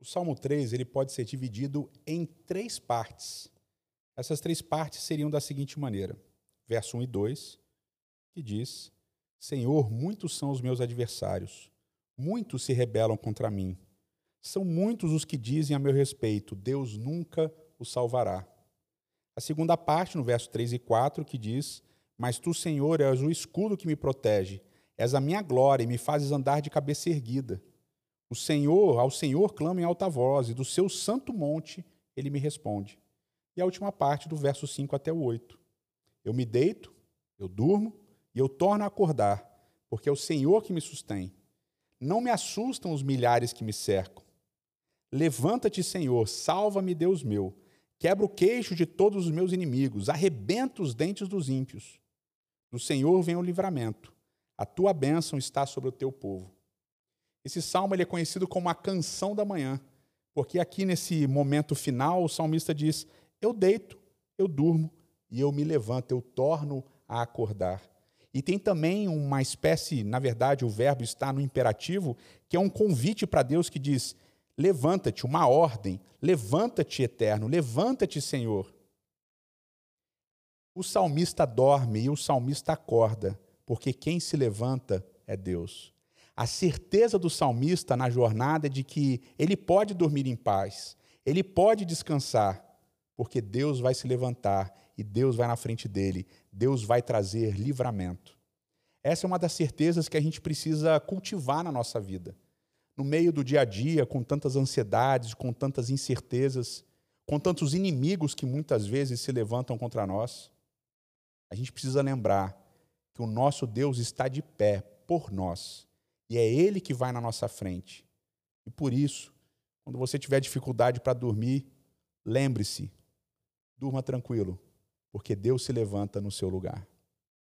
O Salmo 3 ele pode ser dividido em três partes. Essas três partes seriam da seguinte maneira: verso 1 e 2, que diz: Senhor, muitos são os meus adversários, muitos se rebelam contra mim. São muitos os que dizem a meu respeito: Deus nunca o salvará. A segunda parte, no verso 3 e 4, que diz: Mas tu, Senhor, és o escudo que me protege, és a minha glória e me fazes andar de cabeça erguida. O Senhor, ao Senhor clamo em alta voz, e do seu santo monte ele me responde. E a última parte, do verso 5 até o 8. Eu me deito, eu durmo e eu torno a acordar, porque é o Senhor que me sustém. Não me assustam os milhares que me cercam. Levanta-te, Senhor, salva-me, Deus meu. Quebra o queixo de todos os meus inimigos, arrebenta os dentes dos ímpios. Do Senhor vem o livramento. A tua bênção está sobre o teu povo. Esse salmo ele é conhecido como a canção da manhã, porque aqui nesse momento final o salmista diz: Eu deito, eu durmo e eu me levanto, eu torno a acordar. E tem também uma espécie, na verdade, o verbo está no imperativo, que é um convite para Deus que diz: Levanta-te, uma ordem, levanta-te, eterno, levanta-te, Senhor. O salmista dorme e o salmista acorda, porque quem se levanta é Deus. A certeza do salmista na jornada é de que ele pode dormir em paz, ele pode descansar, porque Deus vai se levantar e Deus vai na frente dele, Deus vai trazer livramento. Essa é uma das certezas que a gente precisa cultivar na nossa vida. No meio do dia a dia, com tantas ansiedades, com tantas incertezas, com tantos inimigos que muitas vezes se levantam contra nós, a gente precisa lembrar que o nosso Deus está de pé por nós e é Ele que vai na nossa frente. E por isso, quando você tiver dificuldade para dormir, lembre-se, durma tranquilo, porque Deus se levanta no seu lugar.